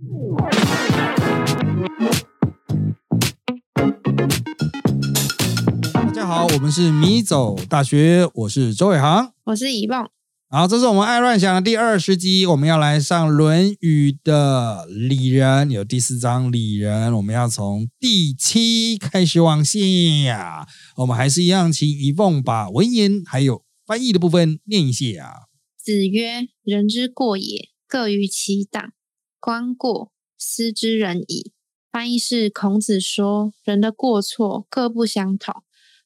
大家好，我们是米走大学，我是周伟航。我是遗梦，好，这是我们爱乱想的第二十集，我们要来上《论语》的礼人，有第四章礼人，我们要从第七开始往下。我们还是一样，请一凤把文言还有翻译的部分念一下。子曰：“人之过也，各于其党。观过，斯之人矣。”翻译是孔子说，人的过错各不相同，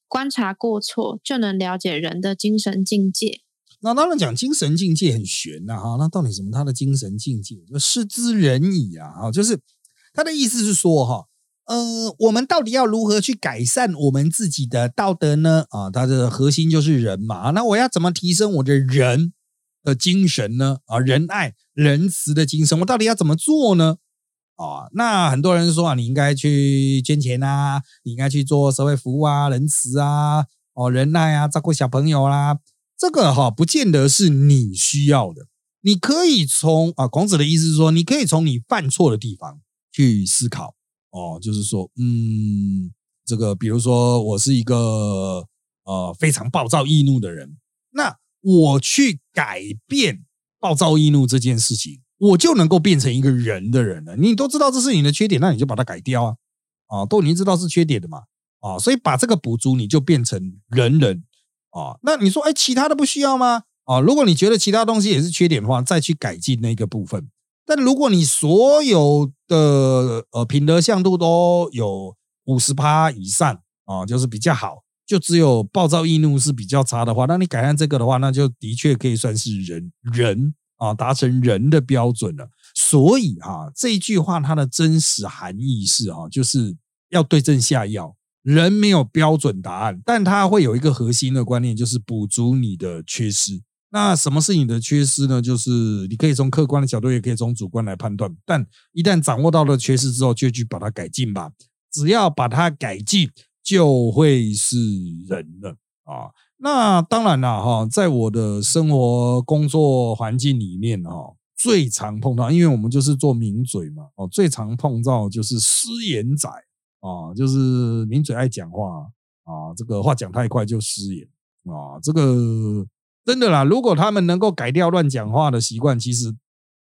观察过错就能了解人的精神境界。那当然讲精神境界很玄呐、哈，那到底什么他的精神境界？就失之人矣啊，哈，就是他的意思是说哈，呃，我们到底要如何去改善我们自己的道德呢？啊，它的核心就是人嘛，那我要怎么提升我的人的精神呢？啊，仁爱、仁慈的精神，我到底要怎么做呢？啊，那很多人说啊，你应该去捐钱啊，你应该去做社会服务啊，仁慈啊，哦，仁爱啊，照顾小朋友啦、这个哈，不见得是你需要的。你可以从啊，孔子的意思是说，你可以从你犯错的地方去思考哦，就是说，嗯，这个比如说我是一个呃非常暴躁易怒的人，那我去改变暴躁易怒这件事情，我就能够变成一个人的人了。你都知道这是你的缺点，那你就把它改掉啊，啊，都已经知道是缺点的嘛，啊，所以把这个补足，你就变成人人。啊，那你说，哎，其他的不需要吗？啊，如果你觉得其他东西也是缺点的话，再去改进那个部分。但如果你所有的呃品德向度都有五十趴以上啊，就是比较好，就只有暴躁易怒是比较差的话，那你改善这个的话，那就的确可以算是人人啊，达成人的标准了。所以啊，这一句话它的真实含义是啊，就是要对症下药。人没有标准答案，但它会有一个核心的观念，就是补足你的缺失。那什么是你的缺失呢？就是你可以从客观的角度，也可以从主观来判断。但一旦掌握到了缺失之后，就去把它改进吧。只要把它改进，就会是人了啊。那当然了哈，在我的生活工作环境里面哈，最常碰到，因为我们就是做名嘴嘛，哦，最常碰到就是失言仔。啊，就是名嘴爱讲话啊，这个话讲太快就失言啊，这个真的啦。如果他们能够改掉乱讲话的习惯，其实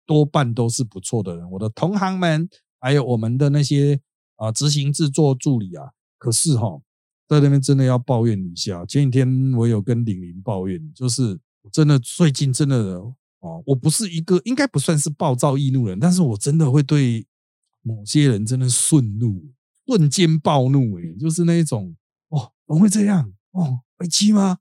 多半都是不错的人。我的同行们，还有我们的那些啊执行制作助理啊，可是哈，在那边真的要抱怨一下。前几天我有跟李玲抱怨，就是真的最近真的哦，我不是一个应该不算是暴躁易怒人，但是我真的会对某些人真的顺怒。瞬间暴怒，诶，就是那一种哦，怎么会这样？哦，危机吗？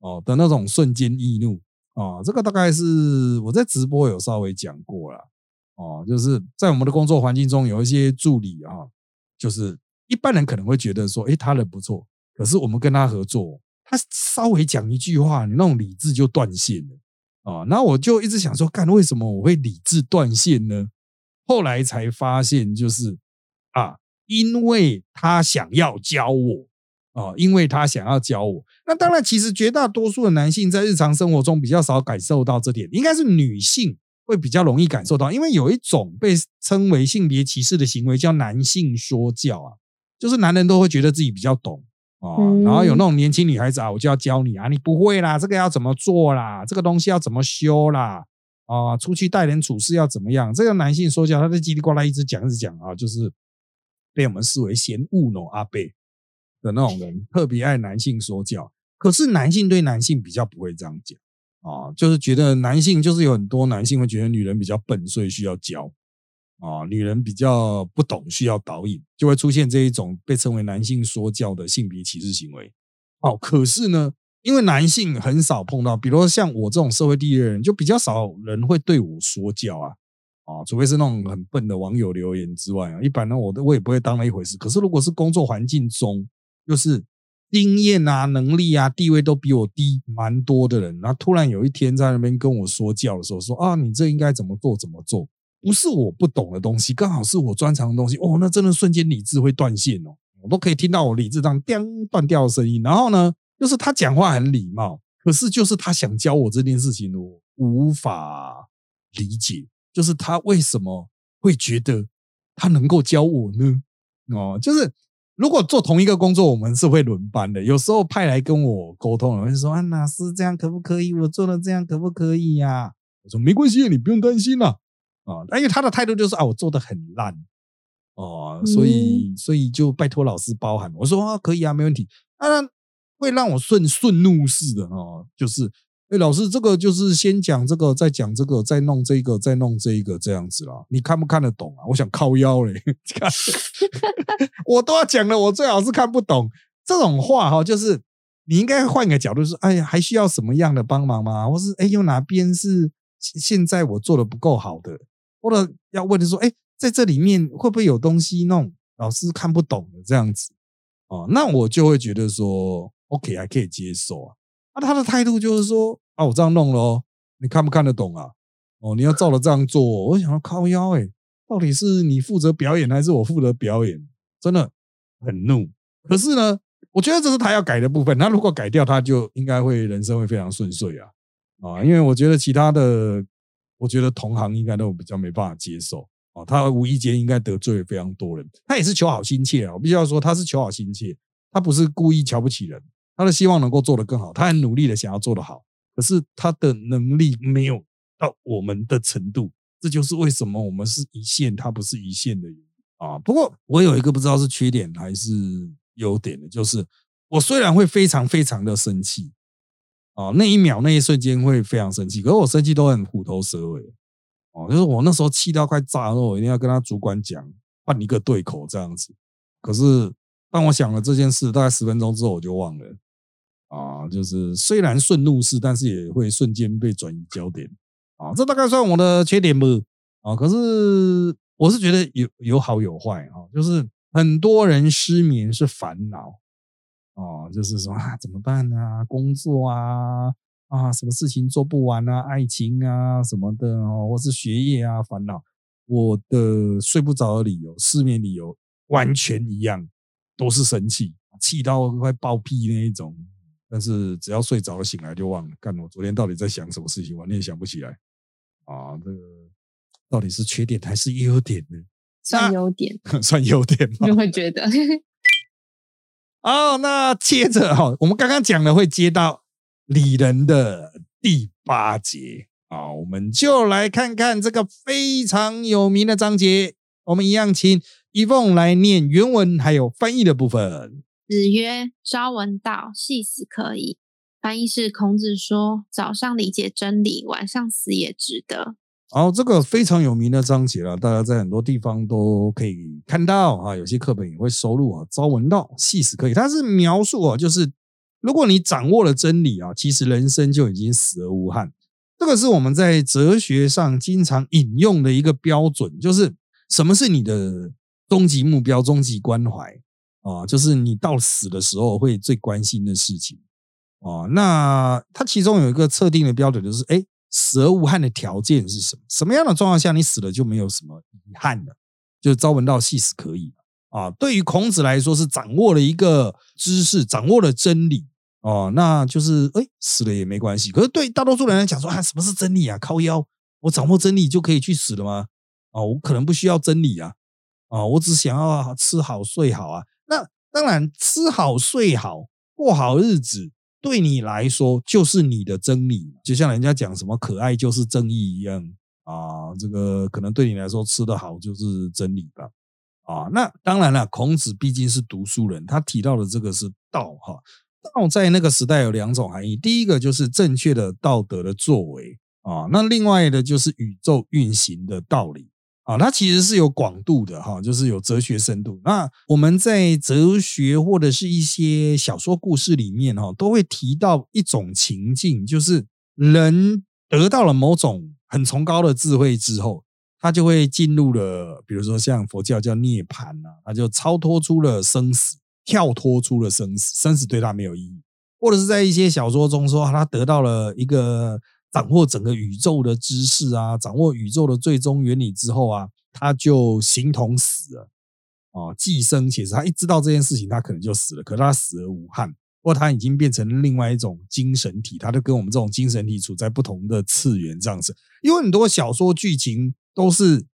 哦的那种瞬间易怒啊，这个大概是我在直播有稍微讲过了哦，就是在我们的工作环境中，有一些助理啊，就是一般人可能会觉得说，诶，他人不错，可是我们跟他合作，他稍微讲一句话，你那种理智就断线了啊。然后我就一直想说，干为什么我会理智断线呢？后来才发现，就是啊。因为他想要教我啊，因为他想要教我。那当然，其实绝大多数的男性在日常生活中比较少感受到这点，应该是女性会比较容易感受到。因为有一种被称为性别歧视的行为，叫男性说教啊，就是男人都会觉得自己比较懂啊，然后有那种年轻女孩子啊，我就要教你啊，你不会啦，这个要怎么做啦，这个东西要怎么修啦，啊，出去待人处事要怎么样？这个男性说教，他在叽里呱啦一直讲一直讲啊，就是。被我们视为嫌恶喏阿贝的那种人，特别爱男性说教。可是男性对男性比较不会这样讲啊，就是觉得男性就是有很多男性会觉得女人比较笨，所以需要教啊，女人比较不懂，需要导引，就会出现这一种被称为男性说教的性别歧视行为。哦，可是呢，因为男性很少碰到，比如说像我这种社会地位的人，就比较少人会对我说教啊。啊，除非是那种很笨的网友留言之外啊，一般呢，我都我也不会当那一回事。可是如果是工作环境中，就是经验啊、能力啊、地位都比我低蛮多的人，然后突然有一天在那边跟我说教的时候，说啊，你这应该怎么做怎么做，不是我不懂的东西，刚好是我专长的东西，哦，那真的瞬间理智会断线哦，我都可以听到我理智当叮断掉的声音。然后呢，就是他讲话很礼貌，可是就是他想教我这件事情，我无法理解。就是他为什么会觉得他能够教我呢？哦，就是如果做同一个工作，我们是会轮班的。有时候派来跟我沟通，我就说：“啊，老师这样可不可以？我做的这样可不可以呀？”我说：“没关系，你不用担心啦。”，因为他的态度就是啊，我做的很烂哦，所以所以就拜托老师包涵。我说：“啊，可以啊，没问题。”啊，会让我顺顺怒式的哦，就是。哎，老师，这个就是先讲这个，再讲这个，再弄这个，再弄这一个，这样子啦。你看不看得懂啊？我想靠腰嘞，看，我都要讲了，我最好是看不懂这种话哈。就是你应该换个角度说，哎呀，还需要什么样的帮忙吗？或是哎，有哪边是现在我做的不够好的？或者要问的说，哎，在这里面会不会有东西弄老师看不懂的这样子？哦，那我就会觉得说，OK，还可以接受啊。那他的态度就是说啊，我这样弄了，你看不看得懂啊？哦，你要照着这样做。我想要靠腰哎，到底是你负责表演还是我负责表演？真的很怒。可是呢，我觉得这是他要改的部分。他如果改掉，他就应该会人生会非常顺遂啊啊！因为我觉得其他的，我觉得同行应该都比较没办法接受啊。他无意间应该得罪了非常多人。他也是求好心切啊，我必须要说他是求好心切，他不是故意瞧不起人。他的希望能够做得更好，他很努力的想要做得好，可是他的能力没有到我们的程度，这就是为什么我们是一线，他不是一线的原因啊。不过我有一个不知道是缺点还是优点的，就是我虽然会非常非常的生气啊，那一秒那一瞬间会非常生气，可是我生气都很虎头蛇尾哦，就是我那时候气到快炸了，我一定要跟他主管讲换一个对口这样子，可是当我想了这件事，大概十分钟之后我就忘了。啊，就是虽然顺怒式，但是也会瞬间被转移焦点啊，这大概算我的缺点不？啊，可是我是觉得有有好有坏啊，就是很多人失眠是烦恼啊，就是说啊怎么办啊，工作啊啊，什么事情做不完啊，爱情啊什么的哦，或是学业啊烦恼，我的睡不着的理由、失眠理由完全一样，都是生气，气到快爆屁那一种。但是只要睡着了醒来就忘了，干我昨天到底在想什么事情，完全想不起来啊！这个到底是缺点还是优点呢？算优点，算优点吗？你会觉得。哦，那接着哈，我们刚刚讲了会接到李仁的第八节啊，我们就来看看这个非常有名的章节。我们一样请一凤来念原文还有翻译的部分。子曰：“朝闻道，夕死可矣。”翻译是孔子说：“早上理解真理，晚上死也值得。”然后，这个非常有名的章节了，大家在很多地方都可以看到啊，有些课本也会收录啊。朝闻道，夕死可矣。它是描述啊，就是如果你掌握了真理啊，其实人生就已经死而无憾。这个是我们在哲学上经常引用的一个标准，就是什么是你的终极目标、终极关怀。啊，就是你到死的时候会最关心的事情啊。那它其中有一个测定的标准，就是哎，死而无憾的条件是什么？什么样的状况下你死了就没有什么遗憾了？就是朝闻道，夕死可以啊。对于孔子来说，是掌握了一个知识，掌握了真理哦，那就是哎，死了也没关系。可是对大多数人来讲说啊，什么是真理啊？靠腰，我掌握真理就可以去死了吗？啊，我可能不需要真理啊，啊，我只想要吃好睡好啊。那当然，吃好睡好过好日子，对你来说就是你的真理。就像人家讲什么可爱就是正义一样啊，这个可能对你来说吃得好就是真理吧。啊，那当然了，孔子毕竟是读书人，他提到的这个是道哈。道在那个时代有两种含义，第一个就是正确的道德的作为啊，那另外的就是宇宙运行的道理。啊，它其实是有广度的哈，就是有哲学深度。那我们在哲学或者是一些小说故事里面哈，都会提到一种情境，就是人得到了某种很崇高的智慧之后，他就会进入了，比如说像佛教叫涅槃啊，他就超脱出了生死，跳脱出了生死，生死对他没有意义。或者是在一些小说中说，他得到了一个。掌握整个宇宙的知识啊，掌握宇宙的最终原理之后啊，他就形同死了啊。寄生其实他一知道这件事情，他可能就死了。可是他死而无憾，或他已经变成另外一种精神体，他就跟我们这种精神体处在不同的次元这样子。因为很多小说剧情都是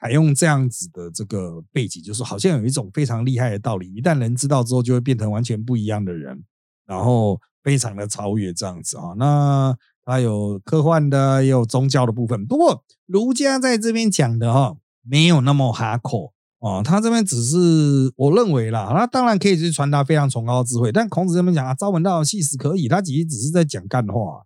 采用这样子的这个背景，就是好像有一种非常厉害的道理，一旦人知道之后，就会变成完全不一样的人，然后非常的超越这样子啊。那它有科幻的，也有宗教的部分。不过儒家在这边讲的哈，没有那么哈口哦，他这边只是我认为啦，他当然可以去传达非常崇高的智慧。但孔子这边讲啊，朝闻道，夕死可以，他其实只是在讲干话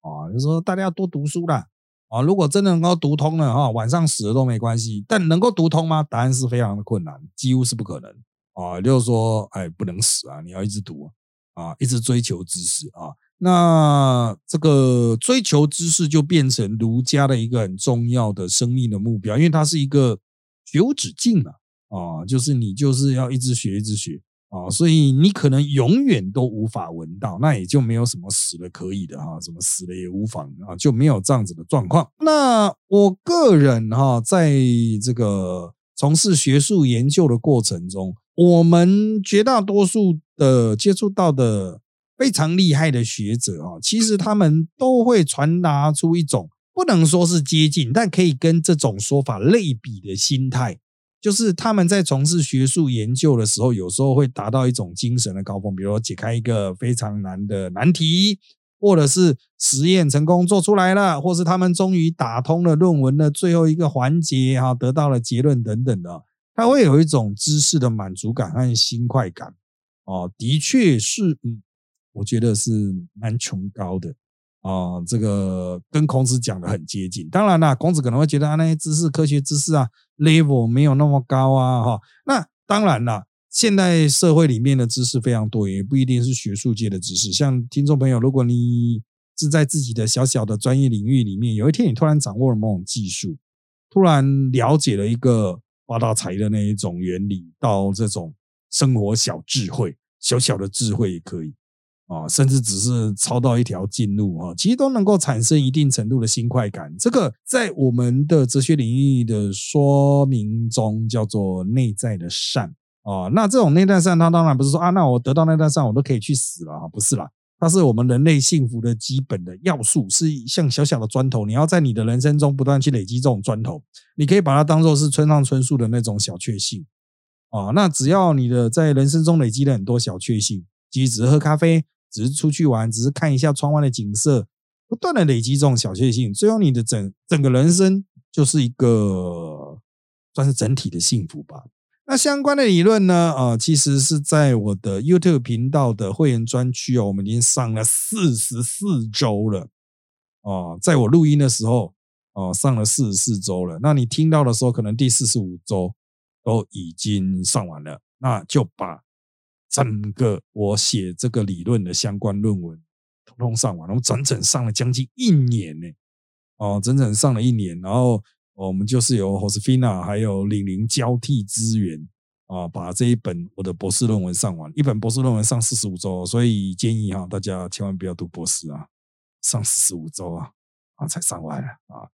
啊，就是说大家要多读书啦。啊，如果真的能够读通了哈，晚上死了都没关系。但能够读通吗？答案是非常的困难，几乎是不可能啊。就是说，哎，不能死啊，你要一直读啊，一直追求知识啊。那这个追求知识就变成儒家的一个很重要的生命的目标，因为它是一个学无止境啊，啊，就是你就是要一直学，一直学。啊，所以你可能永远都无法闻到，那也就没有什么死了可以的哈，什么死了也无妨啊，就没有这样子的状况。那我个人哈，在这个从事学术研究的过程中，我们绝大多数的接触到的非常厉害的学者啊，其实他们都会传达出一种不能说是接近，但可以跟这种说法类比的心态。就是他们在从事学术研究的时候，有时候会达到一种精神的高峰，比如说解开一个非常难的难题，或者是实验成功做出来了，或是他们终于打通了论文的最后一个环节，哈，得到了结论等等的，他会有一种知识的满足感和新快感，哦，的确是，嗯，我觉得是蛮崇高的。啊，这个跟孔子讲的很接近。当然啦，孔子可能会觉得啊，那些知识、科学知识啊，level 没有那么高啊，哈。那当然啦，现代社会里面的知识非常多，也不一定是学术界的知识。像听众朋友，如果你是在自己的小小的专业领域里面，有一天你突然掌握了某种技术，突然了解了一个发大财的那一种原理，到这种生活小智慧、小小的智慧也可以。啊，甚至只是抄到一条近路啊，其实都能够产生一定程度的新快感。这个在我们的哲学领域的说明中叫做内在的善啊。那这种内在善，它当然不是说啊，那我得到内在善，我都可以去死了啊，不是啦。它是我们人类幸福的基本的要素，是像小小的砖头，你要在你的人生中不断去累积这种砖头。你可以把它当做是村上春树的那种小确幸啊。那只要你的在人生中累积了很多小确幸，即使只是喝咖啡。只是出去玩，只是看一下窗外的景色，不断的累积这种小确幸，最后你的整整个人生就是一个算是整体的幸福吧。那相关的理论呢？啊，其实是在我的 YouTube 频道的会员专区哦，我们已经上了四十四周了哦，在我录音的时候哦，上了四十四周了。那你听到的时候，可能第四十五周都已经上完了，那就把。整个我写这个理论的相关论文，通通上完了，我整整上了将近一年呢。哦，整整上了一年，然后我们就是由 Hosfina 还有李玲交替支援啊，把这一本我的博士论文上完。一本博士论文上四十五周，所以建议哈大家千万不要读博士啊，上四十五周啊啊才上完啊。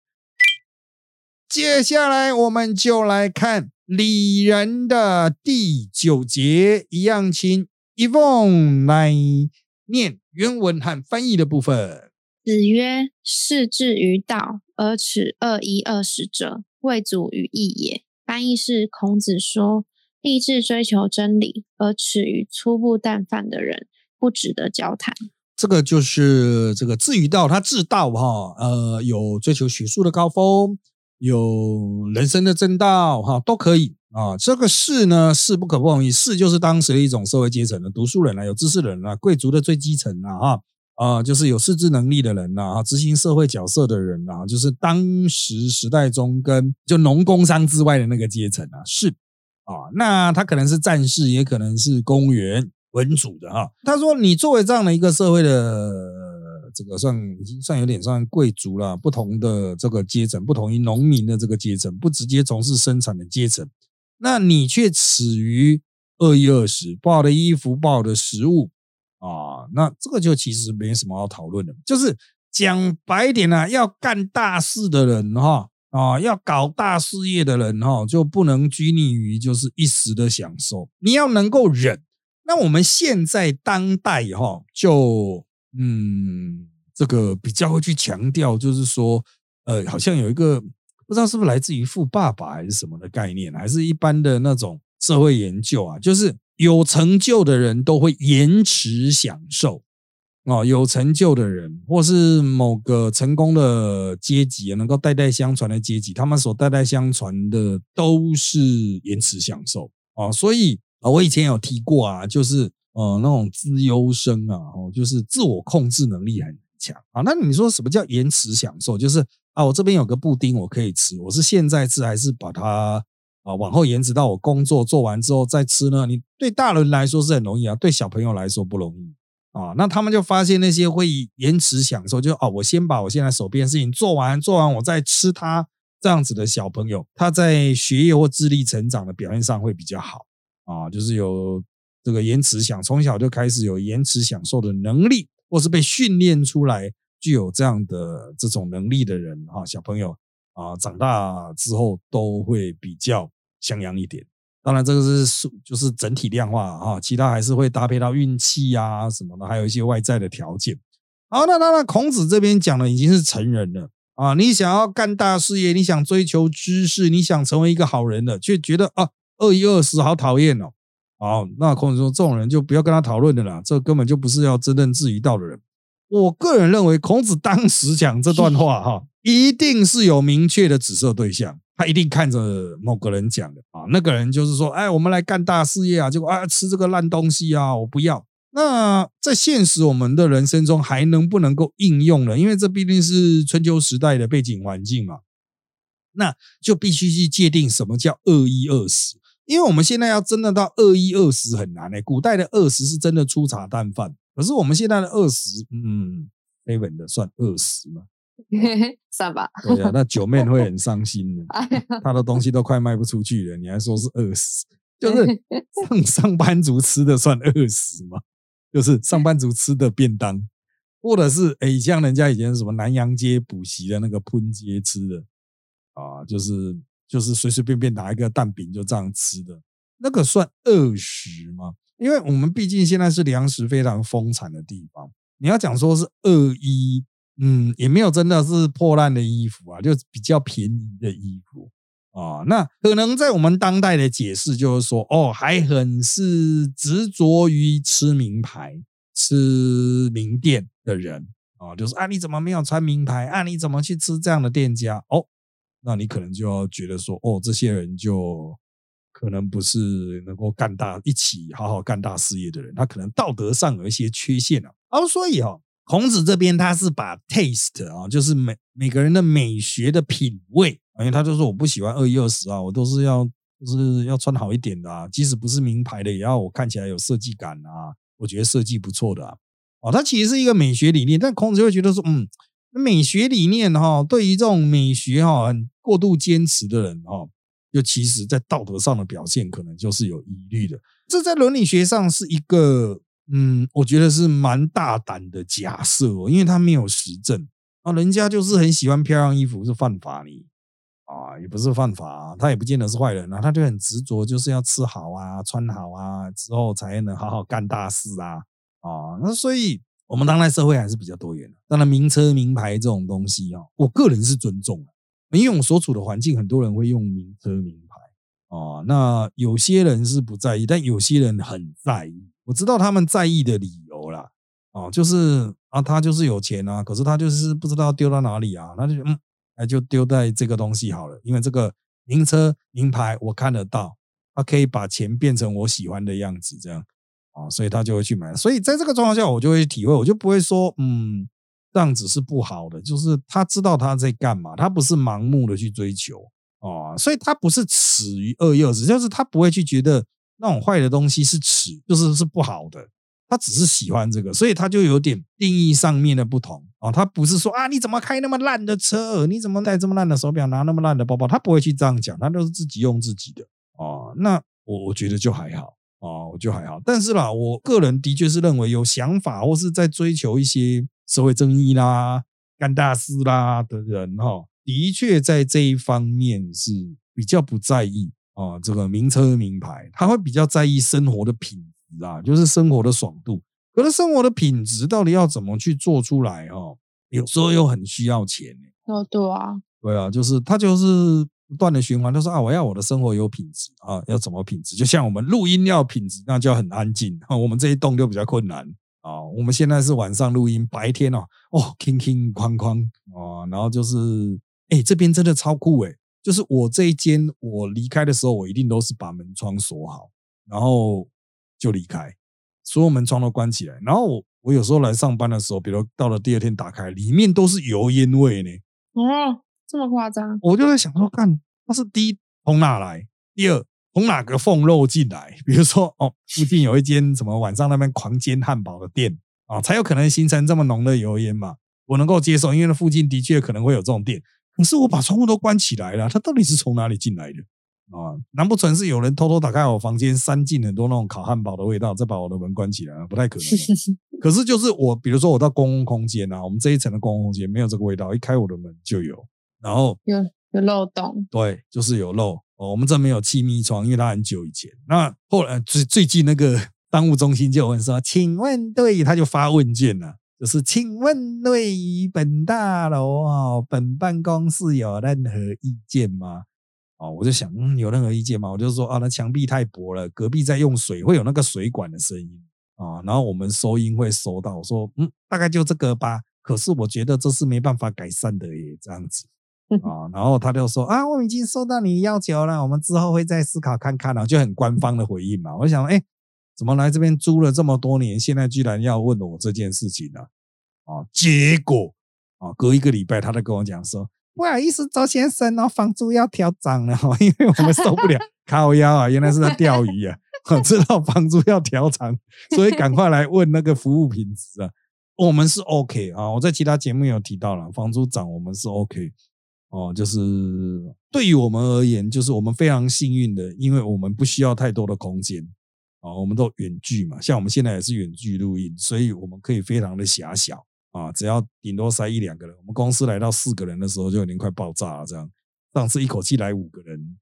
接下来我们就来看。李仁的第九节，一样请一凤来念原文和翻译的部分。子曰：“士志于道，而耻恶一二十者，未足于义也。”翻译是：孔子说，立志追求真理而耻于粗布淡饭的人，不值得交谈。这个就是这个志于道，他志道哈，呃，有追求学术的高峰。有人生的正道哈，都可以啊。这个士呢，士不可不容易，士就是当时的一种社会阶层的读书人啊，有知识人啊，贵族的最基层啊，哈啊，就是有识字能力的人呐，啊，执行社会角色的人呐，就是当时时代中跟就农工商之外的那个阶层啊，士啊，那他可能是战士，也可能是公务员、文主的哈。他说，你作为这样的一个社会的。这个算已经算有点算贵族了，不同的这个阶层，不同于农民的这个阶层，不直接从事生产的阶层，那你却耻于二一二十，不好的衣服，不好的食物啊，那这个就其实没什么好讨论的，就是讲白点呢，要干大事的人哈啊，要搞大事业的人哈，就不能拘泥于就是一时的享受，你要能够忍。那我们现在当代哈就。嗯，这个比较会去强调，就是说，呃，好像有一个不知道是不是来自于富爸爸还是什么的概念，还是一般的那种社会研究啊，就是有成就的人都会延迟享受。哦，有成就的人，或是某个成功的阶级，能够代代相传的阶级，他们所代代相传的都是延迟享受啊。所以啊，我以前有提过啊，就是呃，那种资优生啊，哦，就是自我控制能力很强啊。那你说什么叫延迟享受？就是啊，我这边有个布丁，我可以吃，我是现在吃还是把它啊往后延迟到我工作做完之后再吃呢？你对大人来说是很容易啊，对小朋友来说不容易。啊，那他们就发现那些会延迟享受，就哦，我先把我现在手边的事情做完，做完我再吃它这样子的小朋友，他在学业或智力成长的表现上会比较好啊，就是有这个延迟享，从小就开始有延迟享受的能力，或是被训练出来具有这样的这种能力的人啊，小朋友啊，长大之后都会比较像样一点。当然，这个是，就是整体量化啊，其他还是会搭配到运气啊什么的，还有一些外在的条件。好，那当然，孔子这边讲的已经是成人了啊。你想要干大事业，你想追求知识，你想成为一个好人了，却觉得啊，二一二十好讨厌哦。好，那孔子说，这种人就不要跟他讨论的啦，这根本就不是要真正质疑道的人。我个人认为，孔子当时讲这段话哈，一定是有明确的指涉对象。他一定看着某个人讲的啊，那个人就是说，哎，我们来干大事业啊，结果啊吃这个烂东西啊，我不要。那在现实我们的人生中还能不能够应用了？因为这毕竟是春秋时代的背景环境嘛，那就必须去界定什么叫二一二十。因为我们现在要真的到二一二十很难诶，古代的二十是真的粗茶淡饭，可是我们现在的二十，嗯，非稳的算二十吗？算吧，对啊，那九妹会很伤心的，他的东西都快卖不出去了，你还说是二十？就是上上班族吃的算二十吗？就是上班族吃的便当，或者是哎，像人家以前什么南洋街补习的那个喷街吃的啊，就是就是随随便便拿一个蛋饼就这样吃的，那个算饿食吗？因为我们毕竟现在是粮食非常丰产的地方，你要讲说是饿衣。嗯，也没有真的是破烂的衣服啊，就比较便宜的衣服啊。那可能在我们当代的解释就是说，哦，还很是执着于吃名牌、吃名店的人啊，就是啊，你怎么没有穿名牌啊？你怎么去吃这样的店家？哦，那你可能就要觉得说，哦，这些人就可能不是能够干大一起好好干大事业的人，他可能道德上有一些缺陷啊。哦，所以哈。孔子这边他是把 taste 啊，就是每每个人的美学的品味，因为他就说我不喜欢二一二十啊，我都是要就是要穿好一点的啊，即使不是名牌的，也要我看起来有设计感啊，我觉得设计不错的啊。哦，它其实是一个美学理念，但孔子就会觉得说，嗯，美学理念哈，对于这种美学哈很过度坚持的人哈，就其实在道德上的表现可能就是有疑虑的，这在伦理学上是一个。嗯，我觉得是蛮大胆的假设哦，因为他没有实证啊，人家就是很喜欢漂亮衣服是犯法你啊，也不是犯法，他也不见得是坏人啊，他就很执着，就是要吃好啊，穿好啊，之后才能好好干大事啊啊，那所以我们当代社会还是比较多元的，当然名车名牌这种东西啊，我个人是尊重的，因为我所处的环境，很多人会用名车名牌。啊，那有些人是不在意，但有些人很在意。我知道他们在意的理由啦，哦，就是啊，他就是有钱啊，可是他就是不知道丢到哪里啊，那就嗯，哎，就丢在这个东西好了，因为这个名车名牌我看得到，他可以把钱变成我喜欢的样子，这样。啊，所以他就会去买。所以在这个状况下，我就会体会，我就不会说嗯，这样子是不好的，就是他知道他在干嘛，他不是盲目的去追求哦，所以他不是耻于恶幼子，就是他不会去觉得。那种坏的东西是耻，就是是不好的。他只是喜欢这个，所以他就有点定义上面的不同啊。他不是说啊，你怎么开那么烂的车？你怎么戴这么烂的手表？拿那么烂的包包？他不会去这样讲，他都是自己用自己的啊。那我我觉得就还好啊，我就还好。但是啦，我个人的确是认为有想法或是在追求一些社会正义啦、干大事啦的人哈，的确在这一方面是比较不在意。啊，这个名车名牌，他会比较在意生活的品质啊，就是生活的爽度。可是生活的品质到底要怎么去做出来？哦，有时候又很需要钱。哦，对啊，对啊，就是他就是不不断的循环，他说啊，我要我的生活有品质啊，要怎么品质？就像我们录音要品质，那就要很安静啊。我们这一栋就比较困难啊。我们现在是晚上录音，白天哦哦，空空框框啊，然后就是哎，这边真的超酷哎，就是我这一间，我离开的时候，我一定都是把门窗锁好，然后就离开，所有门窗都关起来。然后我我有时候来上班的时候，比如到了第二天打开，里面都是油烟味呢。哦。这么夸张，我就在想说，看它是第一从哪来，第二从哪个缝漏进来？比如说，哦，附近有一间什么晚上那边狂煎汉堡的店啊，才有可能形成这么浓的油烟嘛。我能够接受，因为那附近的确可能会有这种店。可是我把窗户都关起来了，它到底是从哪里进来的啊？难不成是有人偷偷打开我房间，塞进很多那种烤汉堡的味道，再把我的门关起来？不太可能。可是就是我，比如说我到公共空间啊，我们这一层的公共空间没有这个味道，一开我的门就有。然后有有漏洞，对，就是有漏哦。我们这没有气密窗，因为它很久以前。那后来最最近那个 商务中心就问说：“请问对？”他就发问卷了，就是请问对于本大楼啊，本办公室有任何意见吗？哦，我就想，嗯，有任何意见吗？我就说啊，那墙壁太薄了，隔壁在用水，会有那个水管的声音啊。然后我们收音会收到，我说嗯，大概就这个吧。可是我觉得这是没办法改善的耶，这样子。啊，然后他就说啊，我们已经收到你要求了，我们之后会再思考看看了，就很官方的回应嘛。我想，哎，怎么来这边租了这么多年，现在居然要问我这件事情呢？啊，结果啊，隔一个礼拜，他就跟我讲说，不好意思，周先生哦，房租要调涨了，因为我们受不了 靠腰啊，原来是在钓鱼啊，知道房租要调涨，所以赶快来问那个服务品质啊。我们是 OK 啊，我在其他节目有提到了，房租涨我们是 OK。哦，就是对于我们而言，就是我们非常幸运的，因为我们不需要太多的空间啊，我们都远距嘛，像我们现在也是远距录音，所以我们可以非常的狭小啊，只要顶多塞一两个人。我们公司来到四个人的时候，就已经快爆炸了。这样上次一口气来五个人，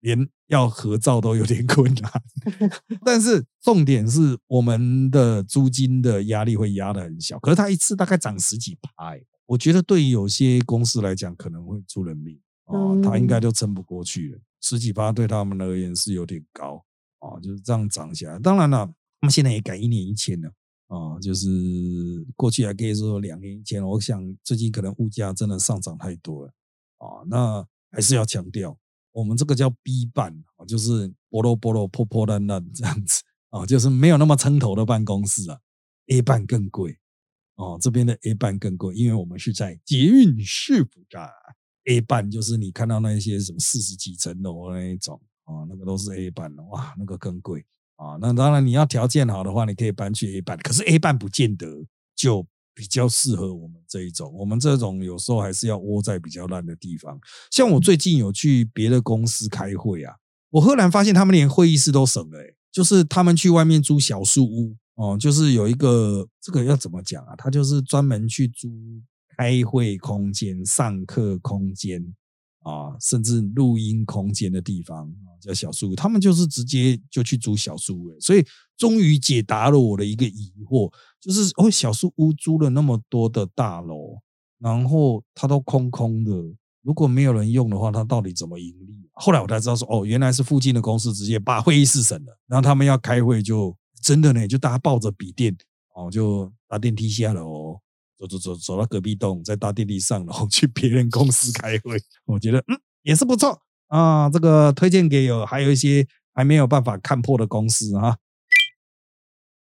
连要合照都有点 困难。但是重点是，我们的租金的压力会压得很小，可是它一次大概涨十几趴。我觉得对于有些公司来讲，可能会出人命啊，他应该就撑不过去了。十几八对他们而言是有点高啊，就是这样涨起来。当然了，他们现在也改一年一签了啊，就是过去还可以说两年一签。我想最近可能物价真的上涨太多了啊，那还是要强调，我们这个叫 B 办啊，就是波罗波罗破破烂烂这样子啊，就是没有那么撑头的办公室啊，A 办更贵。哦，这边的 A 半更贵，因为我们是在捷运市府站。A 半就是你看到那些什么四十几层楼那一种啊，那个都是 A 半的，哇，那个更贵啊。那当然你要条件好的话，你可以搬去 A 半，可是 A 半不见得就比较适合我们这一种。我们这种有时候还是要窝在比较烂的地方。像我最近有去别的公司开会啊，我赫然发现他们连会议室都省了，就是他们去外面租小树屋。哦，就是有一个这个要怎么讲啊？他就是专门去租开会空间、上课空间啊，甚至录音空间的地方啊，叫小树屋。他们就是直接就去租小树屋，所以终于解答了我的一个疑惑，就是哦，小树屋租了那么多的大楼，然后它都空空的，如果没有人用的话，它到底怎么盈利？后来我才知道说，哦，原来是附近的公司直接把会议室省了，然后他们要开会就。真的呢，就大家抱着笔电哦，就搭电梯下楼，走走走走到隔壁栋，再搭电梯上楼 去别人公司开会。我觉得嗯也是不错啊，这个推荐给有还有一些还没有办法看破的公司啊。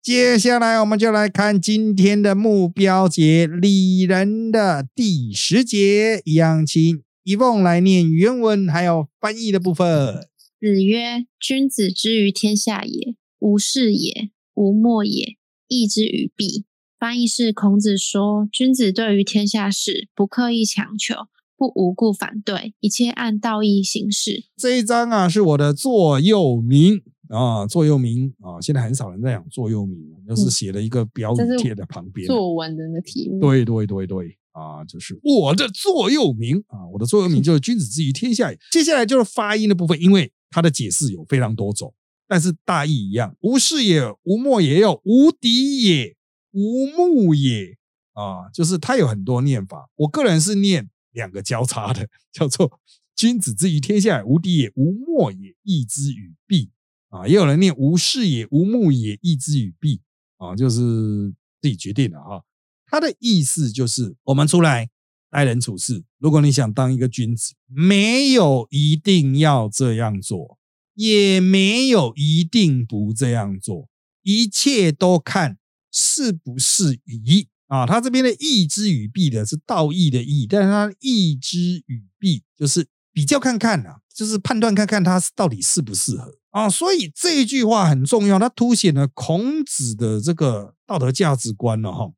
接下来我们就来看今天的目标节李人的第十节，一样请一凤来念原文还有翻译的部分。子曰：“君子之于天下也，无事也。”无莫也，义之与弊。翻译是孔子说：君子对于天下事，不刻意强求，不无故反对，一切按道义行事。这一章啊，是我的座右铭啊，座右铭啊。现在很少人在讲座右铭，就是写了一个标语贴在旁边。作文的题目。对对对对啊，就是我的座右铭啊，我的座右铭就是君子之于天下。接下来就是发音的部分，因为它的解释有非常多种。但是大意一样，无事也，无莫也有，无敌也，无目也啊，就是它有很多念法。我个人是念两个交叉的，叫做“君子之于天下，无敌也，无莫也，义之与弊”。啊，也有人念“无事也，无目也，义之与弊”。啊，就是自己决定了哈。他的意思就是，我们出来待人处事，如果你想当一个君子，没有一定要这样做，也没有一定不这样做，一切都看是不是宜。啊，他这边的义之与弊的是道义的义，但是他义之与弊就是比较看看呐，就是判断看看他到底适不适合啊。所以这一句话很重要，它凸显了孔子的这个道德价值观了哈，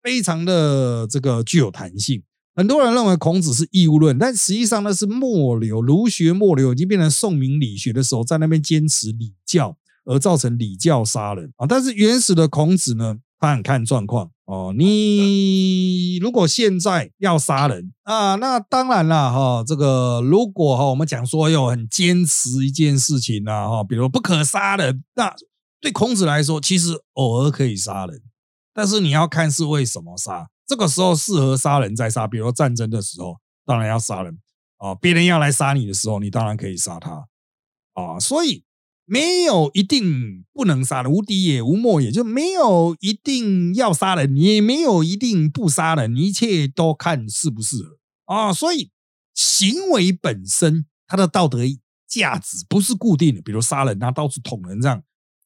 非常的这个具有弹性。很多人认为孔子是义务论，但实际上呢是末流儒学末流已经变成宋明理学的时候，在那边坚持礼教而造成礼教杀人啊。但是原始的孔子呢？他很看状况哦，你如果现在要杀人啊，那当然了哈。这个如果哈，我们讲说有很坚持一件事情啊哈，比如不可杀人，那对孔子来说，其实偶尔可以杀人，但是你要看是为什么杀。这个时候适合杀人再杀，比如说战争的时候，当然要杀人啊。别人要来杀你的时候，你当然可以杀他啊。所以。没有一定不能杀人，无敌也，无莫也，就没有一定要杀人，也没有一定不杀人，一切都看适不适合啊。所以行为本身，它的道德价值不是固定的。比如杀人，拿刀子捅人这样，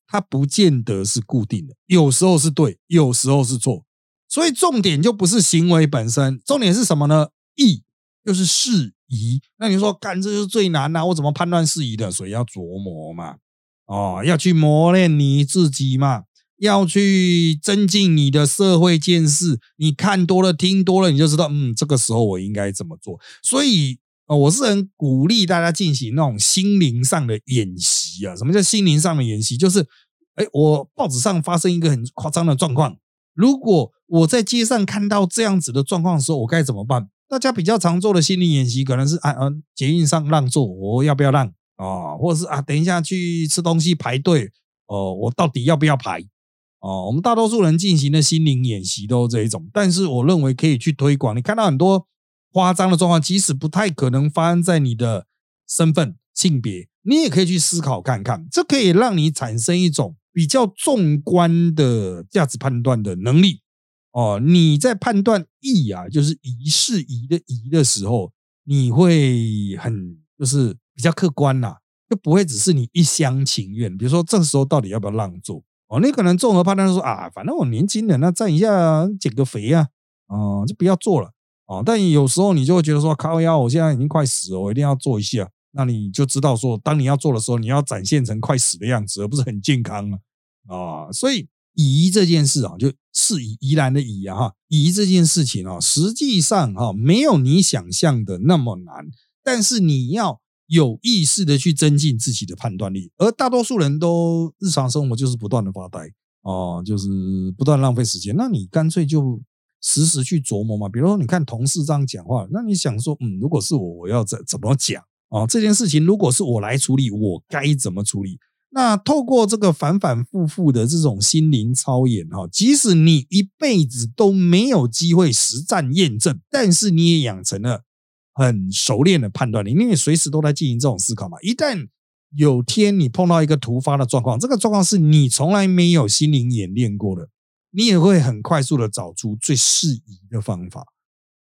它不见得是固定的，有时候是对，有时候是错。所以重点就不是行为本身，重点是什么呢？义就是适宜。那你说干这就是最难呐，我怎么判断适宜的？所以要琢磨嘛。哦，要去磨练你自己嘛，要去增进你的社会见识。你看多了，听多了，你就知道，嗯，这个时候我应该怎么做。所以，呃，我是很鼓励大家进行那种心灵上的演习啊。什么叫心灵上的演习？就是，哎，我报纸上发生一个很夸张的状况，如果我在街上看到这样子的状况的时候，我该怎么办？大家比较常做的心理演习，可能是啊，嗯，捷运上让座，我要不要让？啊，或者是啊，等一下去吃东西排队哦，我到底要不要排？哦，我们大多数人进行的心灵演习都这一种，但是我认为可以去推广。你看到很多夸张的状况，即使不太可能发生在你的身份、性别，你也可以去思考看看，这可以让你产生一种比较纵观的价值判断的能力。哦，你在判断义啊，就是宜是宜的宜的时候，你会很就是。比较客观啦，就不会只是你一厢情愿。比如说，这时候到底要不要让座？哦，你可能综合判断说啊，反正我年轻人，那站一下减个肥啊，哦，就不要做了。哦，但有时候你就会觉得说，靠腰，我现在已经快死了，我一定要做一下。那你就知道说，当你要做的时候，你要展现成快死的样子，而不是很健康啊。啊，所以仪这件事啊，就是以宜然的移啊，哈，仪这件事情啊，实际上哈，没有你想象的那么难，但是你要。有意识的去增进自己的判断力，而大多数人都日常生活就是不断的发呆哦，就是不断浪费时间。那你干脆就时时去琢磨嘛。比如说，你看同事这样讲话，那你想说，嗯，如果是我，我要怎怎么讲啊？这件事情如果是我来处理，我该怎么处理？那透过这个反反复复的这种心灵操演哈，即使你一辈子都没有机会实战验证，但是你也养成了。很熟练的判断力，因为随时都在进行这种思考嘛。一旦有天你碰到一个突发的状况，这个状况是你从来没有心灵演练过的，你也会很快速的找出最适宜的方法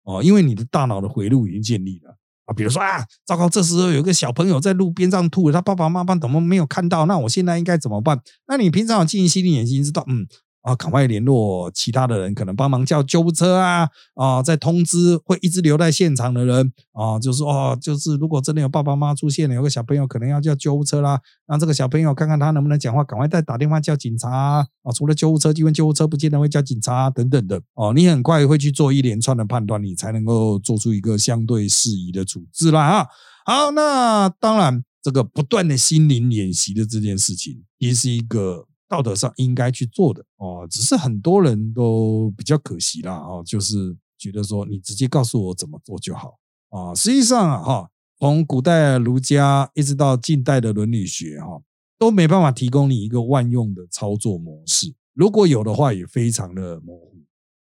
哦，因为你的大脑的回路已经建立了啊。比如说啊，糟糕，这时候有一个小朋友在路边上吐，他爸爸妈妈怎么没有看到？那我现在应该怎么办？那你平常有进行心理眼睛，知道嗯。啊，赶快联络其他的人，可能帮忙叫救护车啊！啊，再通知会一直留在现场的人啊，就是哦，就是如果真的有爸爸妈妈出现了，有个小朋友可能要叫救护车啦，让这个小朋友看看他能不能讲话，赶快再打电话叫警察啊！除了救护车，因为救护车不见得会叫警察等等的哦，你很快会去做一连串的判断，你才能够做出一个相对适宜的处置啦啊！好，那当然，这个不断的心灵演习的这件事情，也是一个。道德上应该去做的哦，只是很多人都比较可惜啦哦，就是觉得说你直接告诉我怎么做就好啊。实际上啊哈，从古代儒家一直到近代的伦理学哈，都没办法提供你一个万用的操作模式。如果有的话，也非常的模糊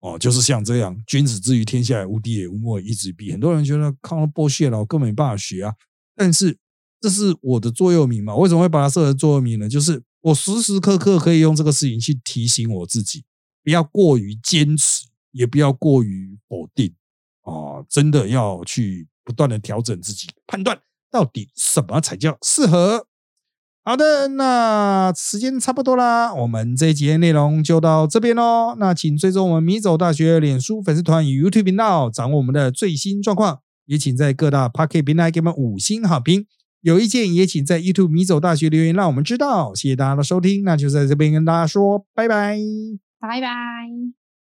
哦，就是像这样，君子之于天下无敌也，无莫以之比。很多人觉得看了剥削了，我根本没办法学啊。但是这是我的座右铭嘛？为什么会把它设为座右铭呢？就是我时时刻刻可以用这个事情去提醒我自己，不要过于坚持，也不要过于否定啊！真的要去不断的调整自己，判断到底什么才叫适合。好的，那时间差不多啦，我们这一节内容就到这边喽。那请追踪我们米走大学脸书粉丝团与 YouTube 频道，掌握我们的最新状况。也请在各大 Pocket 平台给我们五星好评。有意见也请在 YouTube 迷走大学留言，让我们知道。谢谢大家的收听，那就在这边跟大家说拜拜，拜拜。